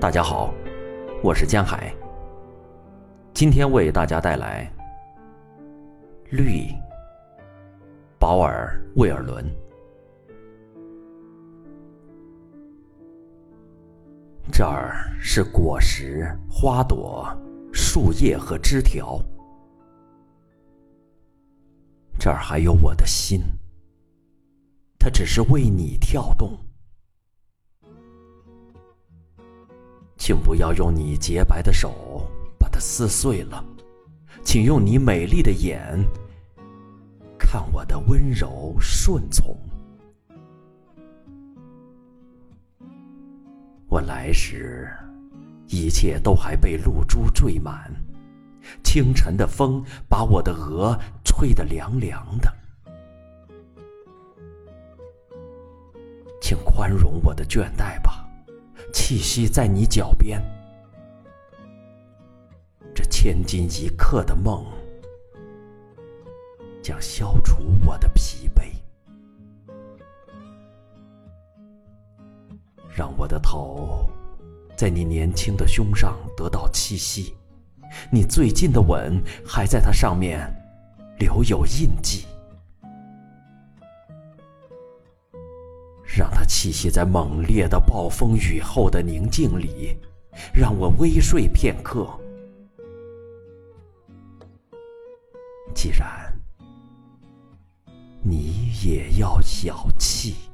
大家好，我是江海。今天为大家带来《绿》，保尔·魏尔伦。这儿是果实、花朵、树叶和枝条，这儿还有我的心，它只是为你跳动。请不要用你洁白的手把它撕碎了，请用你美丽的眼看我的温柔顺从。我来时，一切都还被露珠缀满，清晨的风把我的额吹得凉凉的。请宽容我的倦怠吧。气息在你脚边，这千金一刻的梦，将消除我的疲惫。让我的头在你年轻的胸上得到栖息，你最近的吻还在它上面留有印记。让它栖息在猛烈的暴风雨后的宁静里，让我微睡片刻。既然你也要小气。